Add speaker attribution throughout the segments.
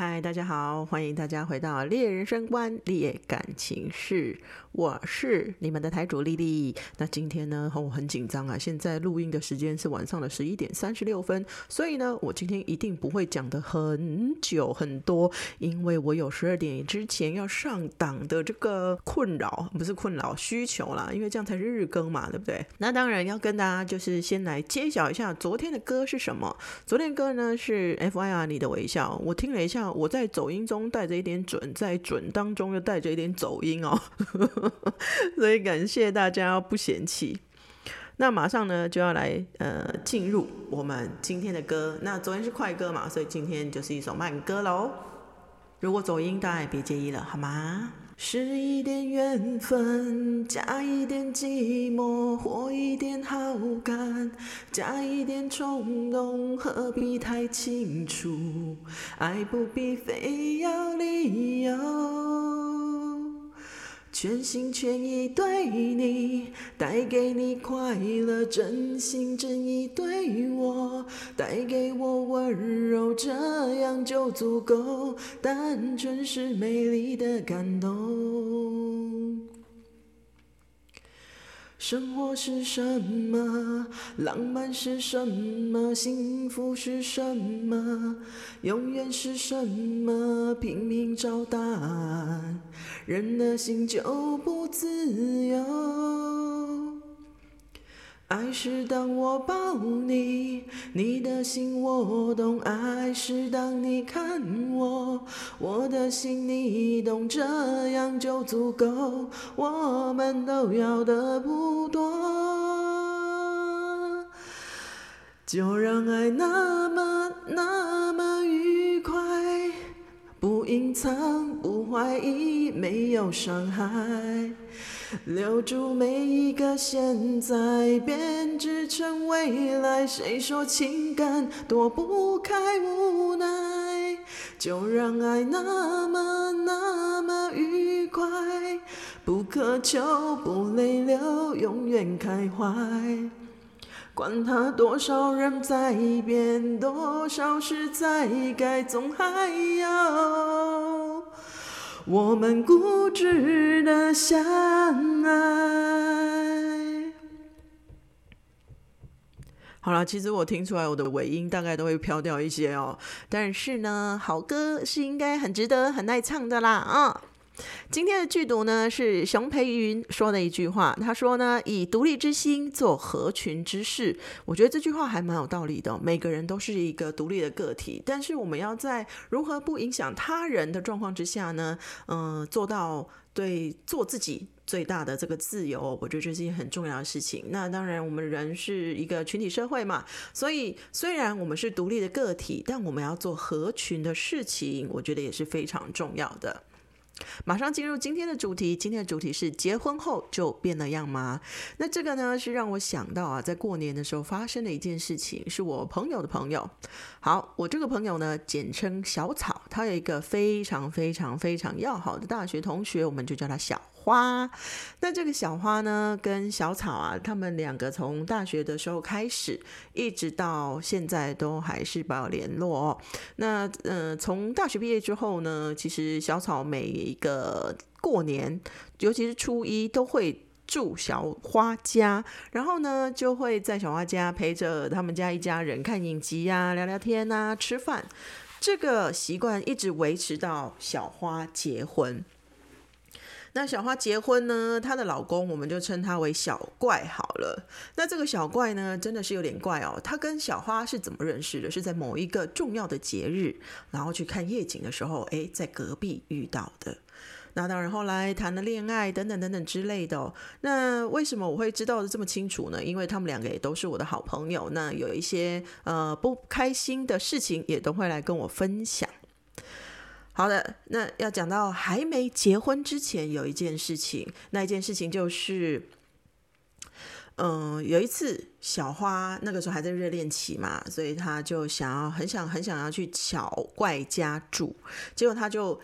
Speaker 1: 嗨，大家好，欢迎大家回到《猎人生观猎感情事》，我是你们的台主丽丽。那今天呢，我很紧张啊，现在录音的时间是晚上的十一点三十六分，所以呢，我今天一定不会讲的很久很多，因为我有十二点之前要上档的这个困扰，不是困扰需求啦，因为这样才是日更嘛，对不对？那当然要跟大家就是先来揭晓一下昨天的歌是什么。昨天歌呢是 F I R 你的微笑，我听了一下。我在走音中带着一点准，在准当中又带着一点走音哦，所以感谢大家不嫌弃。那马上呢就要来呃进入我们今天的歌。那昨天是快歌嘛，所以今天就是一首慢歌喽。如果走音，大家也别介意了，好吗？是一点缘分，加一点寂寞，或一点好感，加一点冲动，何必太清楚？爱不必非要理由。全心全意对你，带给你快乐，真心真意对我，带给我温柔，这样就足够，单纯是美丽的感动。生活是什么？浪漫是什么？幸福是什么？永远是什么？拼命找答案，人的心就不自由。爱是当我抱你，你的心我懂；爱是当你看我，我的心你懂，这样就足够。我们都要的不多，就让爱那么那么愉快，不隐藏，不怀疑，没有伤害。留住每一个现在，编织成未来。谁说情感躲不开无奈？就让爱那么那么愉快，不苛求，不泪流，永远开怀。管他多少人在变，多少事在改，总还要。我们固执的相爱。好了，其实我听出来我的尾音大概都会飘掉一些哦，但是呢，好歌是应该很值得、很耐唱的啦啊。今天的剧读呢是熊培云说的一句话，他说呢：“以独立之心做合群之事。”我觉得这句话还蛮有道理的。每个人都是一个独立的个体，但是我们要在如何不影响他人的状况之下呢？嗯，做到对做自己最大的这个自由，我觉得这是一件很重要的事情。那当然，我们人是一个群体社会嘛，所以虽然我们是独立的个体，但我们要做合群的事情，我觉得也是非常重要的。马上进入今天的主题，今天的主题是结婚后就变了样吗？那这个呢是让我想到啊，在过年的时候发生的一件事情，是我朋友的朋友。好，我这个朋友呢，简称小草，他有一个非常非常非常要好的大学同学，我们就叫他小。花，那这个小花呢，跟小草啊，他们两个从大学的时候开始，一直到现在都还是保有联络哦。那呃，从大学毕业之后呢，其实小草每一个过年，尤其是初一，都会住小花家，然后呢，就会在小花家陪着他们家一家人看影集呀、聊聊天啊、吃饭。这个习惯一直维持到小花结婚。那小花结婚呢？她的老公我们就称他为小怪好了。那这个小怪呢，真的是有点怪哦。他跟小花是怎么认识的？是在某一个重要的节日，然后去看夜景的时候，哎，在隔壁遇到的。那当然后来谈了恋爱等等等等之类的。那为什么我会知道的这么清楚呢？因为他们两个也都是我的好朋友。那有一些呃不开心的事情，也都会来跟我分享。好的，那要讲到还没结婚之前有一件事情，那一件事情就是，嗯，有一次小花那个时候还在热恋期嘛，所以他就想要很想很想要去小怪家住，结果他就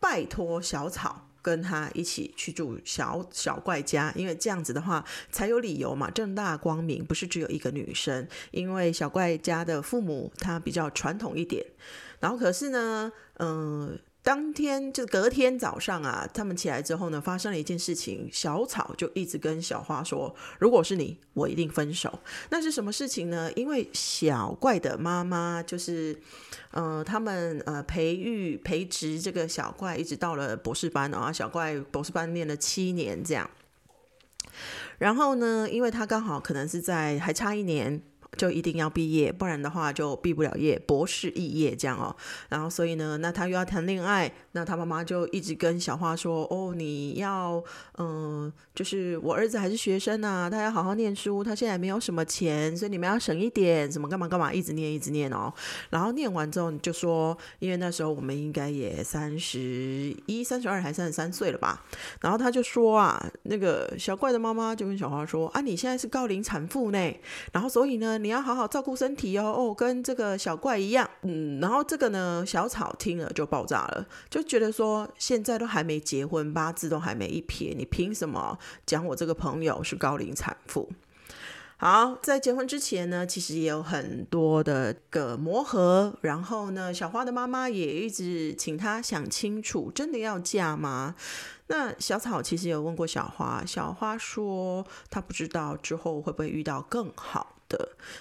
Speaker 1: 拜托小草跟他一起去住小小怪家，因为这样子的话才有理由嘛，正大光明，不是只有一个女生，因为小怪家的父母他比较传统一点。然后可是呢，嗯。当天就隔天早上啊，他们起来之后呢，发生了一件事情。小草就一直跟小花说：“如果是你，我一定分手。”那是什么事情呢？因为小怪的妈妈就是，呃，他们呃培育培植这个小怪，一直到了博士班啊。小怪博士班念了七年这样。然后呢，因为他刚好可能是在还差一年。就一定要毕业，不然的话就毕不了业，博士肄业这样哦。然后所以呢，那他又要谈恋爱，那他妈妈就一直跟小花说：“哦，你要嗯，就是我儿子还是学生啊，他要好好念书，他现在没有什么钱，所以你们要省一点，什么干嘛干嘛，一直念一直念哦。然后念完之后，你就说，因为那时候我们应该也三十一、三十二还三十三岁了吧？然后他就说啊，那个小怪的妈妈就跟小花说：啊，你现在是高龄产妇呢，然后所以呢。你要好好照顾身体哦，哦，跟这个小怪一样，嗯，然后这个呢，小草听了就爆炸了，就觉得说现在都还没结婚，八字都还没一撇，你凭什么讲我这个朋友是高龄产妇？好，在结婚之前呢，其实也有很多的个磨合，然后呢，小花的妈妈也一直请她想清楚，真的要嫁吗？那小草其实有问过小花，小花说她不知道之后会不会遇到更好。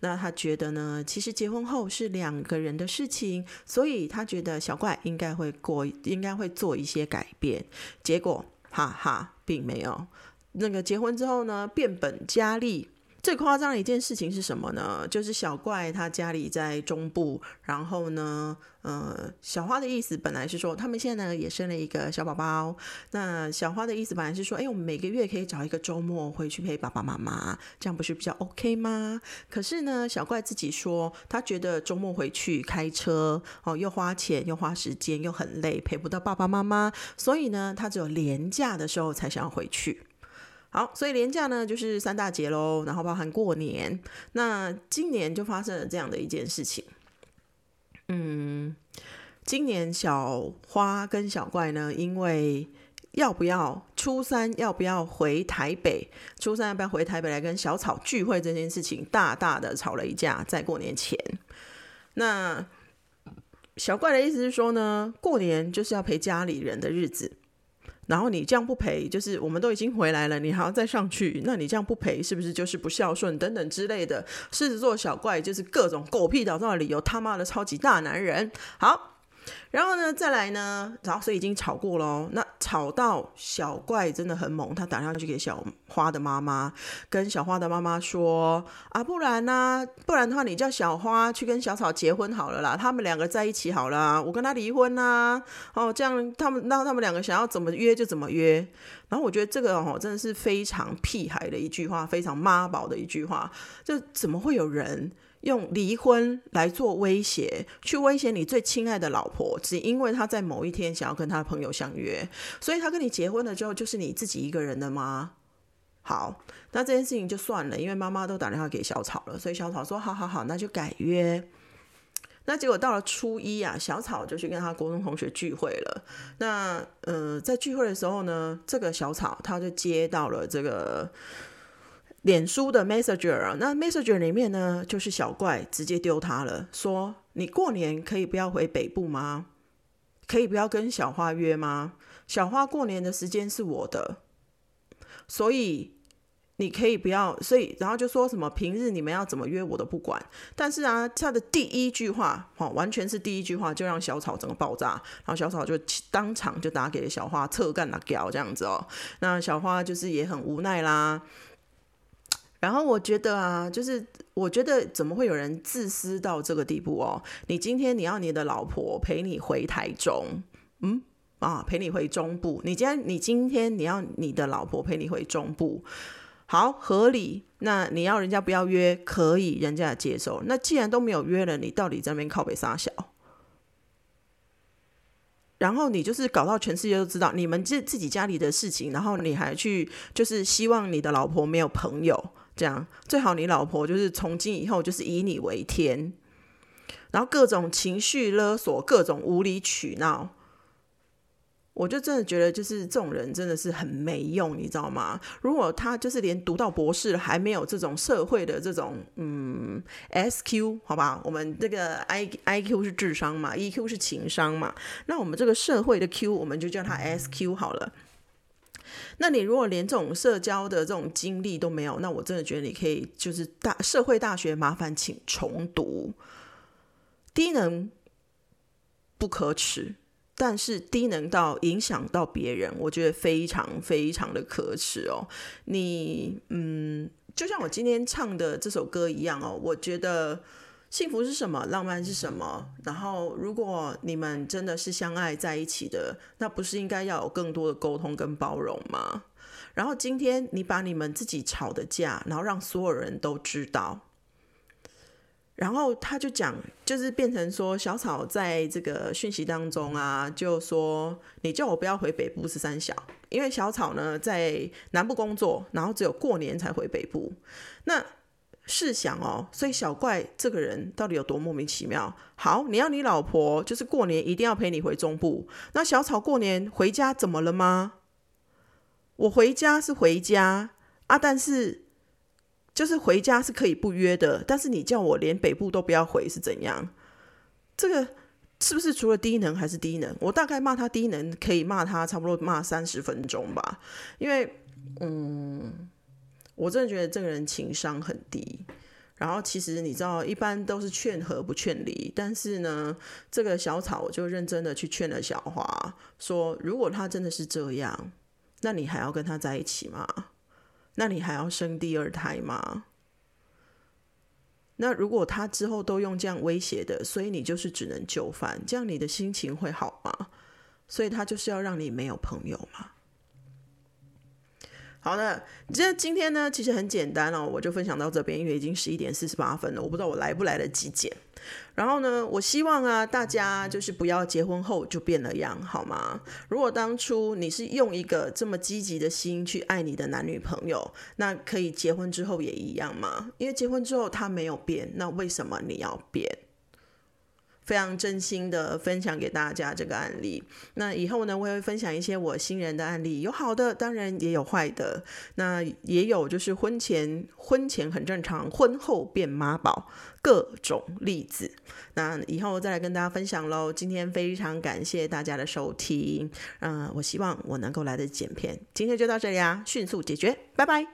Speaker 1: 那他觉得呢？其实结婚后是两个人的事情，所以他觉得小怪应该会过，应该会做一些改变。结果，哈哈，并没有。那个结婚之后呢，变本加厉。最夸张的一件事情是什么呢？就是小怪他家里在中部，然后呢，呃，小花的意思本来是说他们现在呢也生了一个小宝宝。那小花的意思本来是说，哎，我们每个月可以找一个周末回去陪爸爸妈妈，这样不是比较 OK 吗？可是呢，小怪自己说，他觉得周末回去开车哦，又花钱又花时间又很累，陪不到爸爸妈妈，所以呢，他只有年假的时候才想要回去。好，所以年假呢就是三大节喽，然后包含过年。那今年就发生了这样的一件事情。嗯，今年小花跟小怪呢，因为要不要初三要不要回台北，初三要不要回台北来跟小草聚会这件事情，大大的吵了一架，在过年前。那小怪的意思是说呢，过年就是要陪家里人的日子。然后你这样不赔，就是我们都已经回来了，你还要再上去，那你这样不赔，是不是就是不孝顺等等之类的？狮子座小怪就是各种狗屁倒灶的理由，他妈的超级大男人。好。然后呢，再来呢，然后所以已经吵过喽。那吵到小怪真的很猛，他打电话去给小花的妈妈，跟小花的妈妈说：“啊，不然呢？不然的话，你叫小花去跟小草结婚好了啦，他们两个在一起好了，我跟他离婚呐。哦，这样他们那他们两个想要怎么约就怎么约。然后我觉得这个哦，真的是非常屁孩的一句话，非常妈宝的一句话，就怎么会有人？”用离婚来做威胁，去威胁你最亲爱的老婆，只因为他在某一天想要跟他的朋友相约，所以他跟你结婚了之后，就是你自己一个人的吗？好，那这件事情就算了，因为妈妈都打电话给小草了，所以小草说：好好好，那就改约。那结果到了初一啊，小草就去跟他国中同学聚会了。那呃，在聚会的时候呢，这个小草他就接到了这个。脸书的 Messenger，那 Messenger 里面呢，就是小怪直接丢他了，说你过年可以不要回北部吗？可以不要跟小花约吗？小花过年的时间是我的，所以你可以不要，所以然后就说什么平日你们要怎么约我都不管。但是啊，他的第一句话，哦，完全是第一句话就让小草整个爆炸，然后小草就当场就打给小花，侧干了屌这样子哦。那小花就是也很无奈啦。然后我觉得啊，就是我觉得怎么会有人自私到这个地步哦？你今天你要你的老婆陪你回台中，嗯啊，陪你回中部。你今天你今天你要你的老婆陪你回中部，好合理。那你要人家不要约，可以，人家接受。那既然都没有约了，你到底在那边靠北撒小？然后你就是搞到全世界都知道你们自自己家里的事情，然后你还去就是希望你的老婆没有朋友。这样最好，你老婆就是从今以后就是以你为天，然后各种情绪勒索，各种无理取闹，我就真的觉得，就是这种人真的是很没用，你知道吗？如果他就是连读到博士，还没有这种社会的这种嗯 S Q，好吧？我们这个 I I Q 是智商嘛，E Q 是情商嘛，那我们这个社会的 Q，我们就叫它 S Q 好了。那你如果连这种社交的这种经历都没有，那我真的觉得你可以就是大社会大学麻烦请重读，低能不可耻。但是低能到影响到别人，我觉得非常非常的可耻哦。你嗯，就像我今天唱的这首歌一样哦，我觉得幸福是什么，浪漫是什么。然后，如果你们真的是相爱在一起的，那不是应该要有更多的沟通跟包容吗？然后今天你把你们自己吵的架，然后让所有人都知道。然后他就讲，就是变成说，小草在这个讯息当中啊，就说你叫我不要回北部是三小，因为小草呢在南部工作，然后只有过年才回北部。那试想哦，所以小怪这个人到底有多莫名其妙？好，你要你老婆就是过年一定要陪你回中部，那小草过年回家怎么了吗？我回家是回家啊，但是。就是回家是可以不约的，但是你叫我连北部都不要回是怎样？这个是不是除了低能还是低能？我大概骂他低能，可以骂他差不多骂三十分钟吧。因为，嗯，我真的觉得这个人情商很低。然后其实你知道，一般都是劝和不劝离，但是呢，这个小草我就认真的去劝了小花，说如果他真的是这样，那你还要跟他在一起吗？那你还要生第二胎吗？那如果他之后都用这样威胁的，所以你就是只能就范，这样你的心情会好吗？所以他就是要让你没有朋友吗？好的，这今天呢其实很简单哦，我就分享到这边，因为已经十一点四十八分了，我不知道我来不来得及剪。然后呢，我希望啊，大家就是不要结婚后就变了样，好吗？如果当初你是用一个这么积极的心去爱你的男女朋友，那可以结婚之后也一样吗？因为结婚之后他没有变，那为什么你要变？非常真心的分享给大家这个案例。那以后呢，我也会分享一些我新人的案例，有好的，当然也有坏的。那也有就是婚前婚前很正常，婚后变妈宝各种例子。那以后再来跟大家分享喽。今天非常感谢大家的收听，嗯，我希望我能够来的剪片。今天就到这里啊，迅速解决，拜拜。